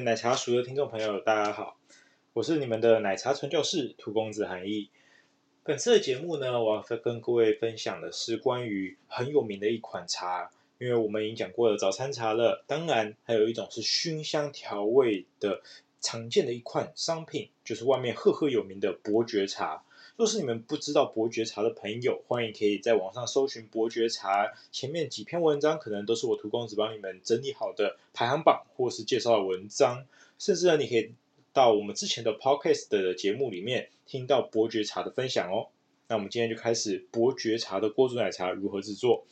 奶茶熟的听众朋友，大家好，我是你们的奶茶传教士涂公子韩毅。本次的节目呢，我要跟各位分享的是关于很有名的一款茶，因为我们已经讲过了早餐茶了，当然还有一种是熏香调味的常见的一款商品，就是外面赫赫有名的伯爵茶。若是你们不知道伯爵茶的朋友，欢迎可以在网上搜寻伯爵茶。前面几篇文章可能都是我涂公子帮你们整理好的排行榜，或是介绍的文章。甚至呢，你可以到我们之前的 Podcast 的节目里面听到伯爵茶的分享哦。那我们今天就开始伯爵茶的锅煮奶茶如何制作。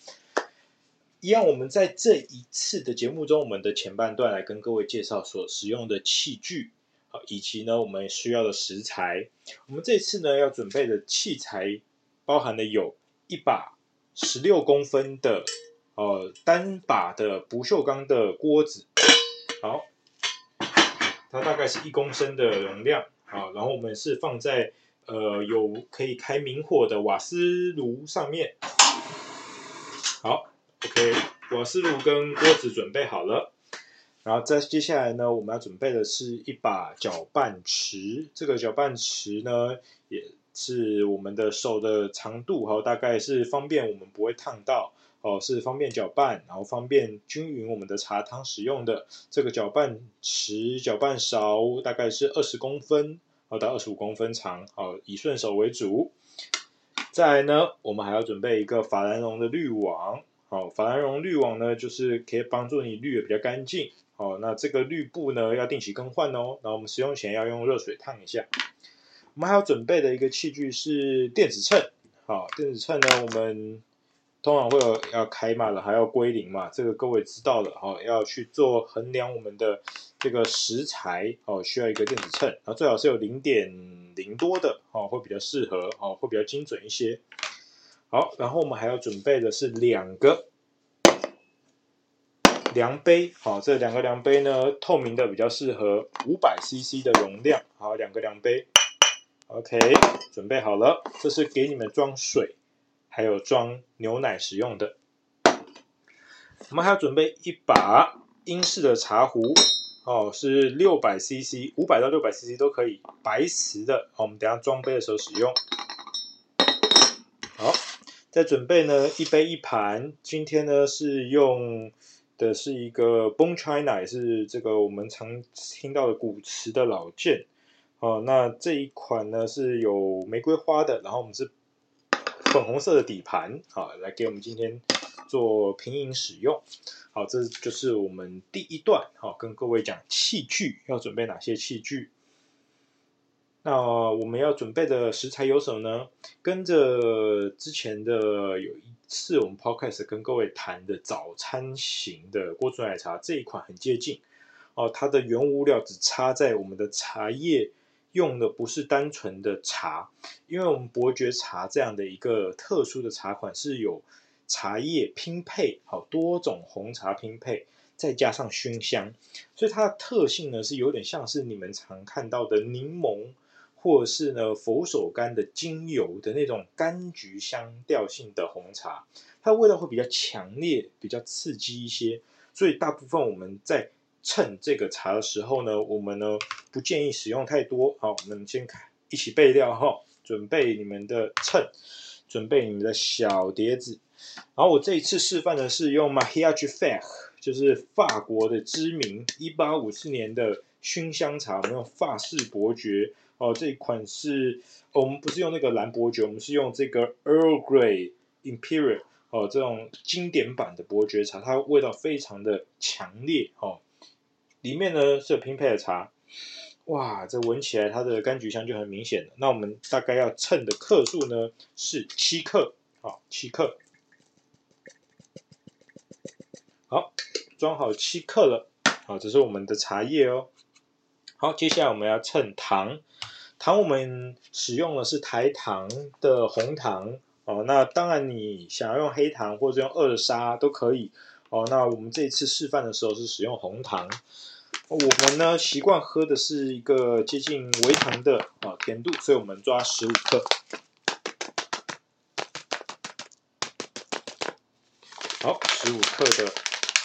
一样，我们在这一次的节目中，我们的前半段来跟各位介绍所使用的器具。以及呢，我们需要的食材。我们这次呢要准备的器材，包含的有一把十六公分的呃单把的不锈钢的锅子，好，它大概是一公升的容量啊。然后我们是放在呃有可以开明火的瓦斯炉上面。好，OK，瓦斯炉跟锅子准备好了。然后在接下来呢，我们要准备的是一把搅拌匙。这个搅拌匙呢，也是我们的手的长度，哈，大概是方便我们不会烫到，哦，是方便搅拌，然后方便均匀我们的茶汤使用的。这个搅拌匙、搅拌勺大概是二十公分，哦，到二十五公分长，哦，以顺手为主。再来呢，我们还要准备一个法兰绒的滤网，好，法兰绒滤网呢，就是可以帮助你滤的比较干净。哦，那这个滤布呢，要定期更换哦。然后我们使用前要用热水烫一下。我们还要准备的一个器具是电子秤。好，电子秤呢，我们通常会有要开码了，还要归零嘛。这个各位知道了。哦，要去做衡量我们的这个食材哦，需要一个电子秤。然后最好是有零点零多的哦，会比较适合哦，会比较精准一些。好，然后我们还要准备的是两个。量杯，好，这两个量杯呢，透明的比较适合五百 CC 的容量，好，两个量杯，OK，准备好了，这是给你们装水，还有装牛奶使用的。我们还要准备一把英式的茶壶，哦，是六百 CC，五百到六百 CC 都可以，白瓷的，我们等下装杯的时候使用。好，再准备呢一杯一盘，今天呢是用。的是一个 Bone China，也是这个我们常听到的古瓷的老件哦。那这一款呢是有玫瑰花的，然后我们是粉红色的底盘，好，来给我们今天做品饮使用。好，这就是我们第一段，好，跟各位讲器具要准备哪些器具。那我们要准备的食材有什么呢？跟着之前的有一。次我们 Podcast 跟各位谈的早餐型的锅煮奶茶这一款很接近哦，它的原物料只差在我们的茶叶用的不是单纯的茶，因为我们伯爵茶这样的一个特殊的茶款是有茶叶拼配，好多种红茶拼配，再加上熏香，所以它的特性呢是有点像是你们常看到的柠檬。或者是呢，佛手柑的精油的那种柑橘香调性的红茶，它味道会比较强烈，比较刺激一些。所以大部分我们在称这个茶的时候呢，我们呢不建议使用太多。好，我们先看一起备料哈，准备你们的秤，准备你们的小碟子。然后我这一次示范的是用 Mariage Frères，就是法国的知名一八五四年的熏香茶，我们用法式伯爵。哦，这一款是，哦，我们不是用那个蓝伯爵，我们是用这个 Earl Grey Imperial 哦，这种经典版的伯爵茶，它味道非常的强烈哦。里面呢是有拼配的茶，哇，这闻起来它的柑橘香就很明显了。那我们大概要称的克数呢是七克，好，七克。好装好七克了。好，这是我们的茶叶哦。好，接下来我们要称糖，糖我们使用的是台糖的红糖哦。那当然，你想要用黑糖或者用二砂都可以哦。那我们这一次示范的时候是使用红糖。我们呢习惯喝的是一个接近微糖的啊甜度，所以我们抓十五克。好，十五克的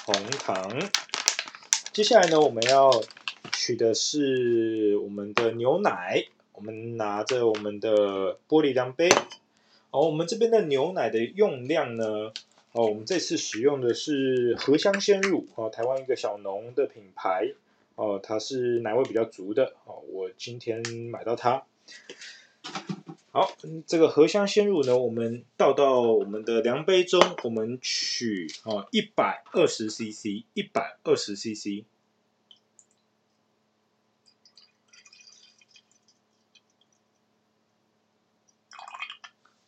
红糖。接下来呢，我们要取的是我们的牛奶。我们拿着我们的玻璃量杯。哦，我们这边的牛奶的用量呢，哦，我们这次使用的是荷香鲜乳，哦，台湾一个小农的品牌，哦，它是奶味比较足的，哦，我今天买到它。好，这个荷香鲜乳呢，我们倒到我们的量杯中，我们取哦一百二十 CC，一百二十 CC。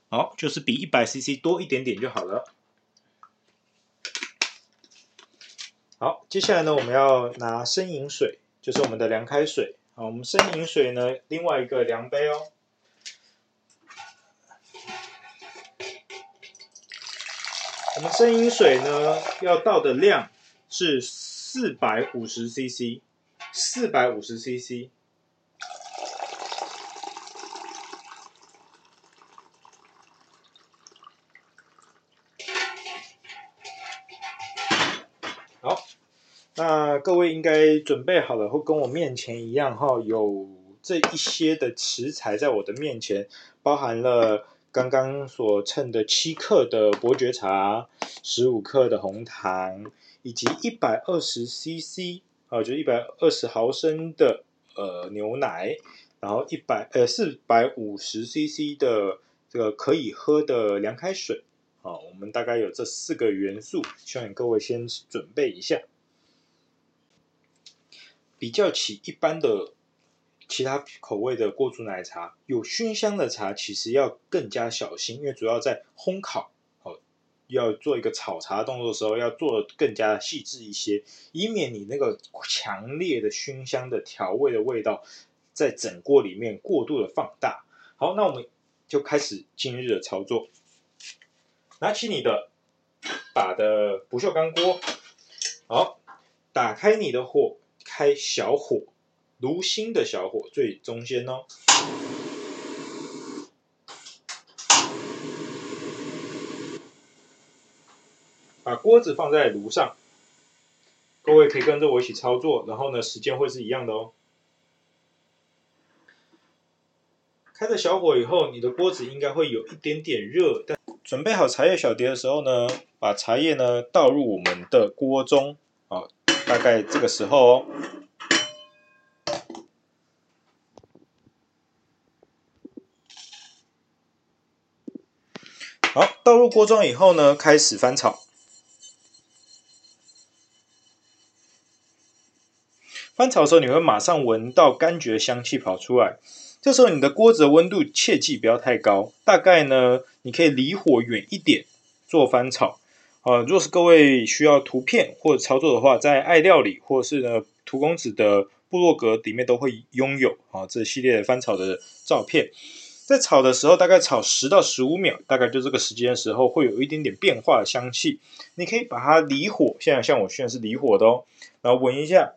好，就是比一百 CC 多一点点就好了。好，接下来呢，我们要拿生饮水，就是我们的凉开水。好，我们生饮水呢，另外一个量杯哦。我们生饮水呢，要倒的量是四百五十 CC，四百五十 CC。各位应该准备好了，会跟我面前一样哈，有这一些的食材在我的面前，包含了。刚刚所称的七克的伯爵茶，十五克的红糖，以及一百二十 CC 啊，就一百二十毫升的呃牛奶，然后一百呃四百五十 CC 的这个可以喝的凉开水啊，我们大概有这四个元素，希望各位先准备一下，比较起一般的。其他口味的锅煮奶茶，有熏香的茶其实要更加小心，因为主要在烘烤哦，要做一个炒茶动作的时候，要做得更加细致一些，以免你那个强烈的熏香的调味的味道在整锅里面过度的放大。好，那我们就开始今日的操作，拿起你的把的不锈钢锅，好，打开你的火，开小火。炉心的小火最中间哦，把锅子放在炉上，各位可以跟着我一起操作，然后呢，时间会是一样的哦。开了小火以后，你的锅子应该会有一点点热，但准备好茶叶小碟的时候呢，把茶叶呢倒入我们的锅中，啊，大概这个时候哦。好，倒入锅中以后呢，开始翻炒。翻炒的时候，你会马上闻到柑橘的香气跑出来。这时候，你的锅子的温度切记不要太高，大概呢，你可以离火远一点做翻炒。呃，若是各位需要图片或者操作的话，在爱料理或者是呢荼公子的部落格里面都会拥有啊这系列的翻炒的照片。在炒的时候，大概炒十到十五秒，大概就这个时间的时候，会有一点点变化的香气。你可以把它离火，现在像我现在是离火的哦，然后闻一下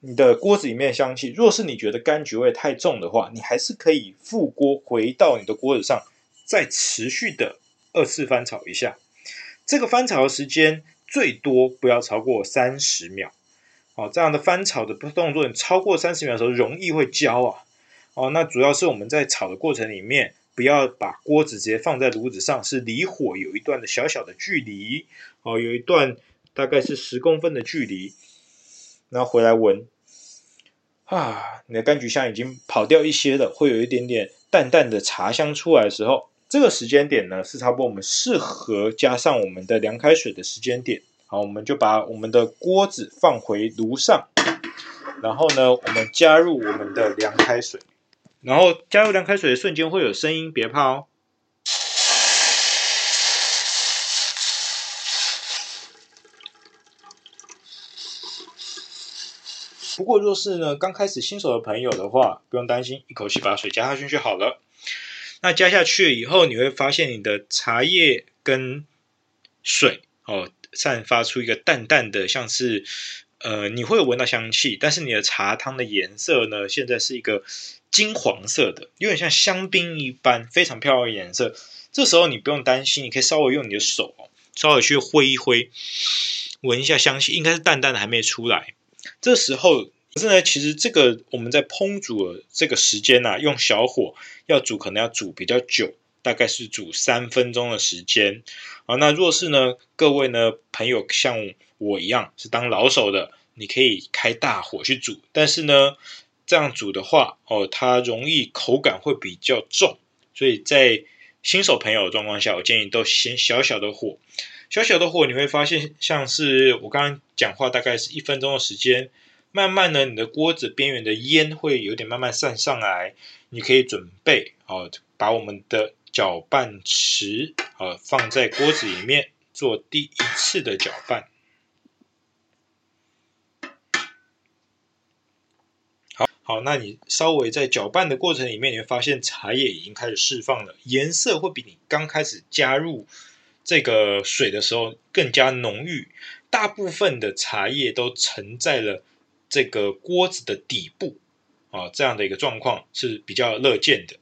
你的锅子里面的香气。若是你觉得柑橘味太重的话，你还是可以复锅回到你的锅子上，再持续的二次翻炒一下。这个翻炒的时间最多不要超过三十秒。哦，这样的翻炒的动作，你超过三十秒的时候，容易会焦啊。哦，那主要是我们在炒的过程里面，不要把锅子直接放在炉子上，是离火有一段的小小的距离，哦，有一段大概是十公分的距离，然后回来闻，啊，你的柑橘香已经跑掉一些了，会有一点点淡淡的茶香出来的时候，这个时间点呢，是差不多我们适合加上我们的凉开水的时间点，好，我们就把我们的锅子放回炉上，然后呢，我们加入我们的凉开水。然后加入凉开水的瞬间会有声音，别怕哦。不过若是呢刚开始新手的朋友的话，不用担心，一口气把水加下去就好了。那加下去以后，你会发现你的茶叶跟水哦，散发出一个淡淡的，像是呃，你会闻到香气，但是你的茶汤的颜色呢，现在是一个金黄色的，有点像香槟一般，非常漂亮的颜色。这时候你不用担心，你可以稍微用你的手稍微去挥一挥，闻一下香气，应该是淡淡的，还没出来。这时候。可是呢，其实这个我们在烹煮的这个时间呢、啊，用小火要煮，可能要煮比较久，大概是煮三分钟的时间。啊，那若是呢，各位呢朋友像我一样是当老手的，你可以开大火去煮，但是呢，这样煮的话，哦，它容易口感会比较重，所以在新手朋友的状况下，我建议都先小小的火，小小的火，你会发现像是我刚刚讲话，大概是一分钟的时间。慢慢呢，你的锅子边缘的烟会有点慢慢散上来，你可以准备哦，把我们的搅拌池呃放在锅子里面做第一次的搅拌。好，好，那你稍微在搅拌的过程里面，你会发现茶叶已经开始释放了，颜色会比你刚开始加入这个水的时候更加浓郁，大部分的茶叶都沉在了。这个锅子的底部啊，这样的一个状况是比较乐见的。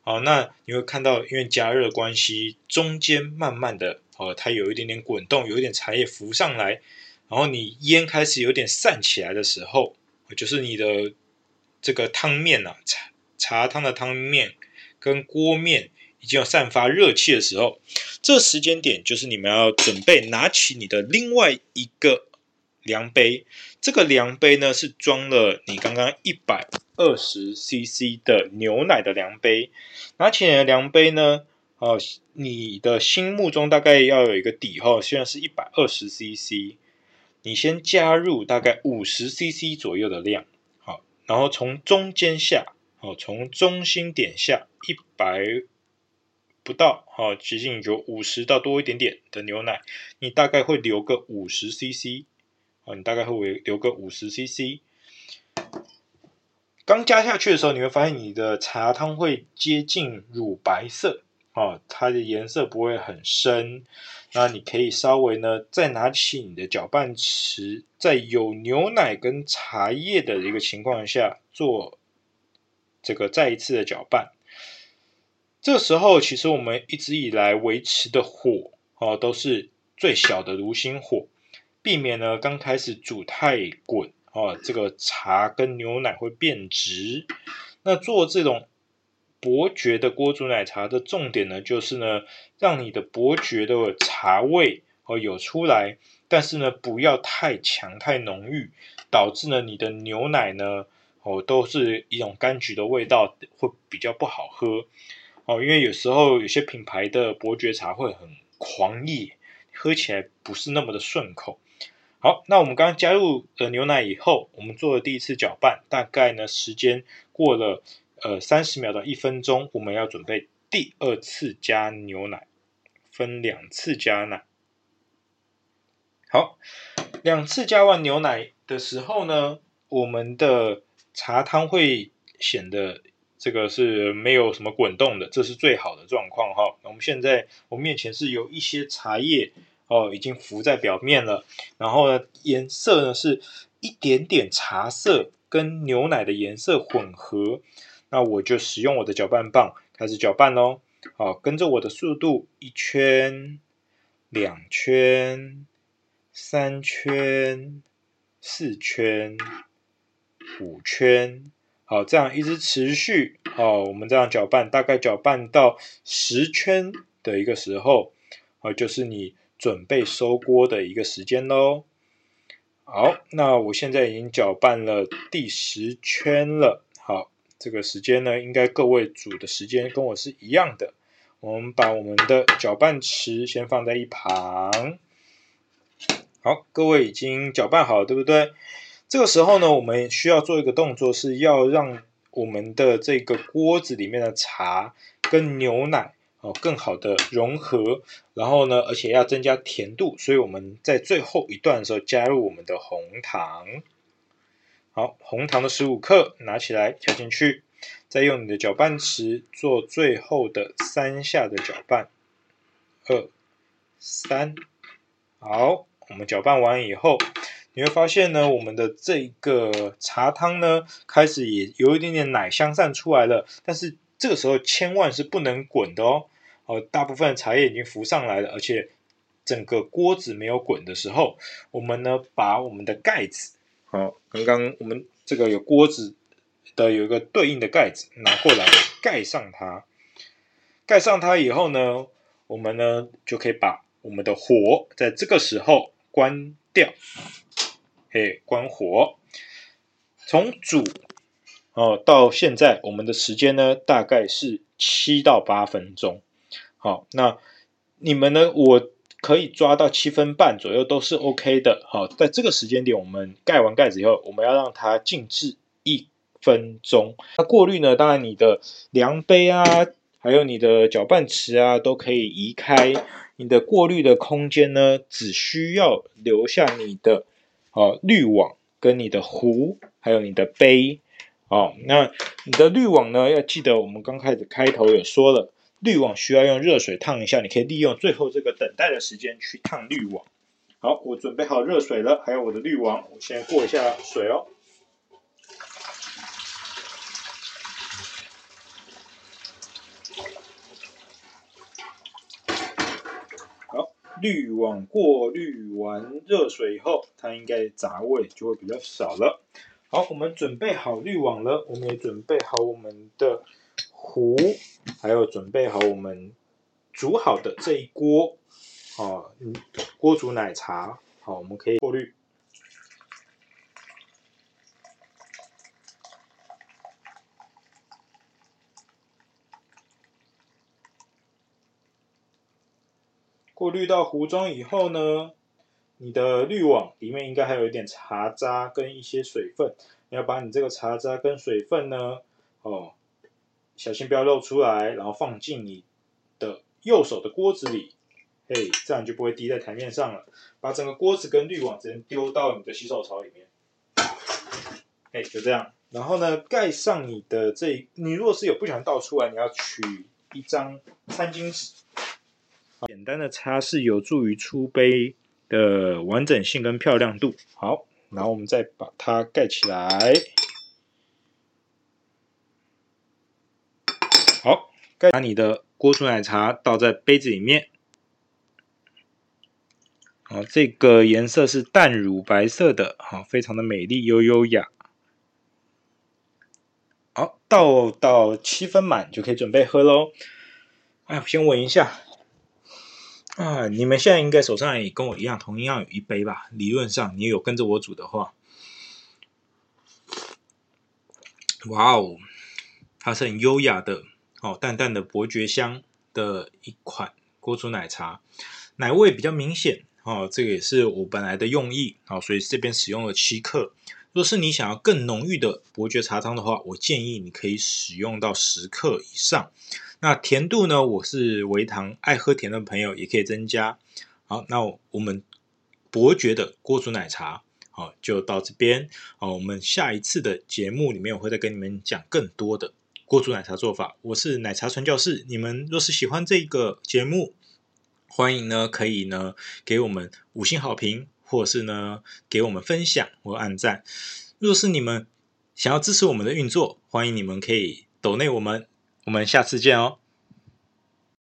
好，那你会看到，因为加热关系，中间慢慢的哦，它有一点点滚动，有一点茶叶浮上来，然后你烟开始有点散起来的时候，就是你的这个汤面呐，茶茶汤的汤面跟锅面已经有散发热气的时候，这时间点就是你们要准备拿起你的另外一个。量杯，这个量杯呢是装了你刚刚一百二十 CC 的牛奶的量杯。拿起来的量杯呢，哦，你的心目中大概要有一个底哈，虽然是一百二十 CC，你先加入大概五十 CC 左右的量，好，然后从中间下，哦，从中心点下一百不到，好，接近有五十到多一点点的牛奶，你大概会留个五十 CC。你大概会留个五十 CC，刚加下去的时候，你会发现你的茶汤会接近乳白色，哦，它的颜色不会很深。那你可以稍微呢，再拿起你的搅拌匙，在有牛奶跟茶叶的一个情况下做这个再一次的搅拌。这时候，其实我们一直以来维持的火，哦，都是最小的炉心火。避免呢，刚开始煮太滚哦，这个茶跟牛奶会变质。那做这种伯爵的锅煮奶茶的重点呢，就是呢，让你的伯爵的茶味哦有出来，但是呢，不要太强太浓郁，导致呢你的牛奶呢哦都是一种柑橘的味道，会比较不好喝哦。因为有时候有些品牌的伯爵茶会很狂野，喝起来不是那么的顺口。好，那我们刚加入了牛奶以后，我们做了第一次搅拌，大概呢时间过了呃三十秒到一分钟，我们要准备第二次加牛奶，分两次加奶。好，两次加完牛奶的时候呢，我们的茶汤会显得这个是没有什么滚动的，这是最好的状况哈。我们现在我们面前是有一些茶叶。哦，已经浮在表面了。然后呢，颜色呢是一点点茶色，跟牛奶的颜色混合。那我就使用我的搅拌棒开始搅拌喽。好，跟着我的速度，一圈、两圈、三圈、四圈、五圈。好，这样一直持续。好，我们这样搅拌，大概搅拌到十圈的一个时候，啊，就是你。准备收锅的一个时间喽。好，那我现在已经搅拌了第十圈了。好，这个时间呢，应该各位煮的时间跟我是一样的。我们把我们的搅拌池先放在一旁。好，各位已经搅拌好了，对不对？这个时候呢，我们需要做一个动作，是要让我们的这个锅子里面的茶跟牛奶。哦，更好的融合，然后呢，而且要增加甜度，所以我们在最后一段的时候加入我们的红糖。好，红糖的十五克拿起来调进去，再用你的搅拌匙做最后的三下的搅拌，二、三，好，我们搅拌完以后，你会发现呢，我们的这个茶汤呢，开始也有一点点奶香散出来了，但是这个时候千万是不能滚的哦，哦，大部分茶叶已经浮上来了，而且整个锅子没有滚的时候，我们呢，把我们的盖子。好，刚刚我们这个有锅子的有一个对应的盖子，拿过来盖上它。盖上它以后呢，我们呢就可以把我们的火在这个时候关掉。嘿，关火。从煮哦到现在，我们的时间呢大概是七到八分钟。好，那你们呢？我。可以抓到七分半左右都是 OK 的。好，在这个时间点，我们盖完盖子以后，我们要让它静置一分钟。那过滤呢？当然，你的量杯啊，还有你的搅拌池啊，都可以移开。你的过滤的空间呢，只需要留下你的哦滤网跟你的壶，还有你的杯。哦，那你的滤网呢，要记得我们刚开始开头有说了。滤网需要用热水烫一下，你可以利用最后这个等待的时间去烫滤网。好，我准备好热水了，还有我的滤网，我先过一下水哦。好，滤网过滤完热水以后，它应该杂味就会比较少了。好，我们准备好滤网了，我们也准备好我们的。壶，还有准备好我们煮好的这一锅，哦，锅煮奶茶，好，我们可以过滤。过滤到壶中以后呢，你的滤网里面应该还有一点茶渣跟一些水分，你要把你这个茶渣跟水分呢，哦。小心不要漏出来，然后放进你的右手的锅子里，嘿，这样就不会滴在台面上了。把整个锅子跟滤网直接丢到你的洗手槽里面，哎，就这样。然后呢，盖上你的这，你如果是有不想倒出来，你要取一张餐巾纸。简单的擦拭有助于出杯的完整性跟漂亮度。好，然后我们再把它盖起来。把你的锅煮奶茶倒在杯子里面，好，这个颜色是淡乳白色的，好，非常的美丽又优雅。好，倒到七分满就可以准备喝喽。哎，我先闻一下。啊，你们现在应该手上也跟我一样，同样有一杯吧？理论上你有跟着我煮的话，哇哦，它是很优雅的。哦，淡淡的伯爵香的一款锅煮奶茶，奶味比较明显哦。这个也是我本来的用意哦，所以这边使用了七克。若是你想要更浓郁的伯爵茶汤的话，我建议你可以使用到十克以上。那甜度呢？我是微糖，爱喝甜的朋友也可以增加。好，那我们伯爵的锅煮奶茶，好，就到这边。好，我们下一次的节目里面，我会再跟你们讲更多的。锅煮奶茶做法，我是奶茶传教士。你们若是喜欢这个节目，欢迎呢可以呢给我们五星好评，或是呢给我们分享或按赞。若是你们想要支持我们的运作，欢迎你们可以抖内我们。我们下次见哦。